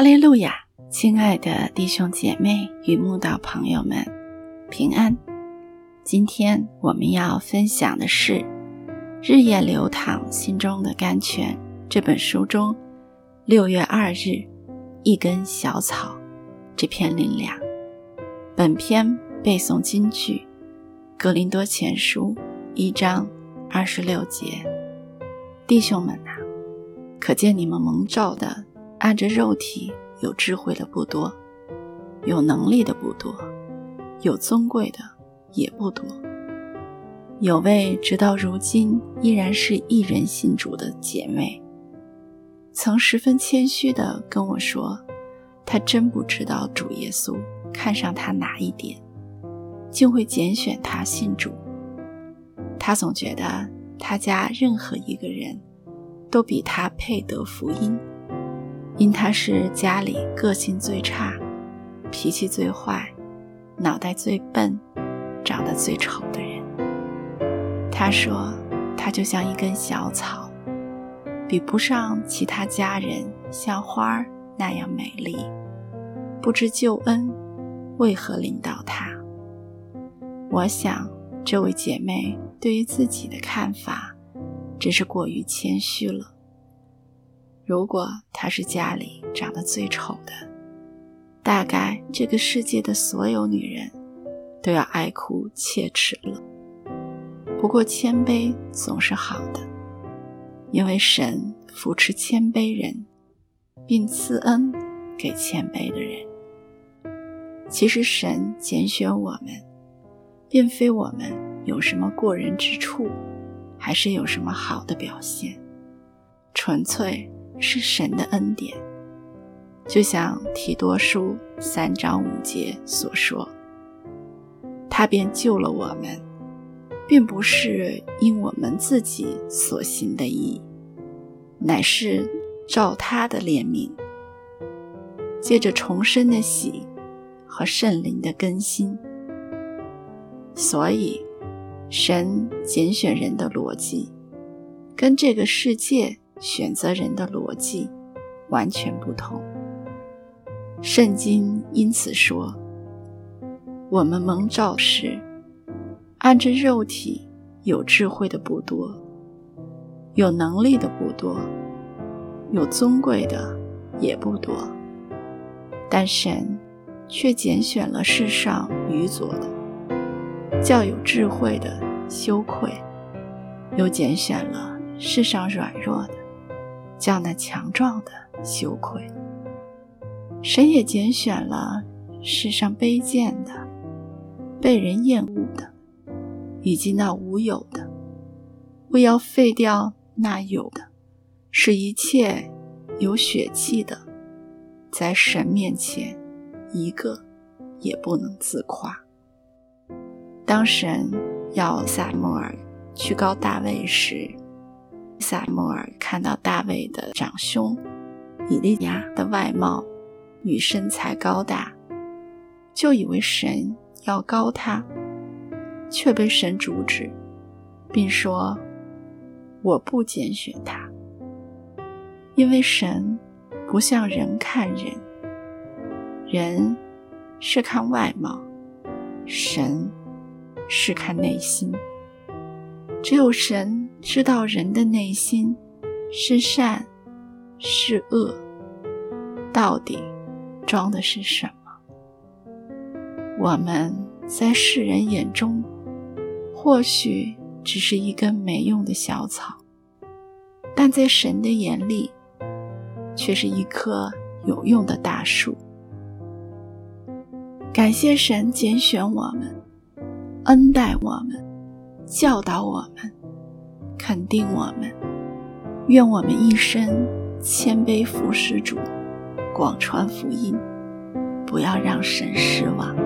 哈利路亚，亲爱的弟兄姐妹与慕道朋友们，平安。今天我们要分享的是《日夜流淌心中的甘泉》这本书中六月二日一根小草这篇灵粮。本篇背诵金句《格林多前书》一章二十六节。弟兄们呐，可见你们蒙召的。按着肉体有智慧的不多，有能力的不多，有尊贵的也不多。有位直到如今依然是一人信主的姐妹，曾十分谦虚地跟我说：“她真不知道主耶稣看上她哪一点，竟会拣选她信主。她总觉得她家任何一个人都比她配得福音。”因他是家里个性最差、脾气最坏、脑袋最笨、长得最丑的人。他说：“他就像一根小草，比不上其他家人像花儿那样美丽。不知救恩为何领导他？”我想，这位姐妹对于自己的看法，真是过于谦虚了。如果她是家里长得最丑的，大概这个世界的所有女人都要爱哭切齿了。不过谦卑总是好的，因为神扶持谦卑人，并赐恩给谦卑的人。其实神拣选我们，并非我们有什么过人之处，还是有什么好的表现，纯粹。是神的恩典，就像提多书三章五节所说：“他便救了我们，并不是因我们自己所行的义，乃是照他的怜悯，借着重生的喜和圣灵的更新。所以，神拣选人的逻辑，跟这个世界。”选择人的逻辑完全不同。圣经因此说：“我们蒙召时，按着肉体有智慧的不多，有能力的不多，有尊贵的也不多。但神却拣选了世上愚拙的，叫有智慧的羞愧；又拣选了世上软弱的。”叫那强壮的羞愧。神也拣选了世上卑贱的、被人厌恶的，以及那无有的，为要废掉那有的，使一切有血气的，在神面前一个也不能自夸。当神要撒摩尔去告大卫时，萨摩尔看到大卫的长兄以利亚的外貌与身材高大，就以为神要高他，却被神阻止，并说：“我不拣选他，因为神不像人看人，人是看外貌，神是看内心。”只有神知道人的内心是善是恶，到底装的是什么？我们在世人眼中或许只是一根没用的小草，但在神的眼里却是一棵有用的大树。感谢神拣选我们，恩待我们。教导我们，肯定我们，愿我们一生谦卑服侍主，广传福音，不要让神失望。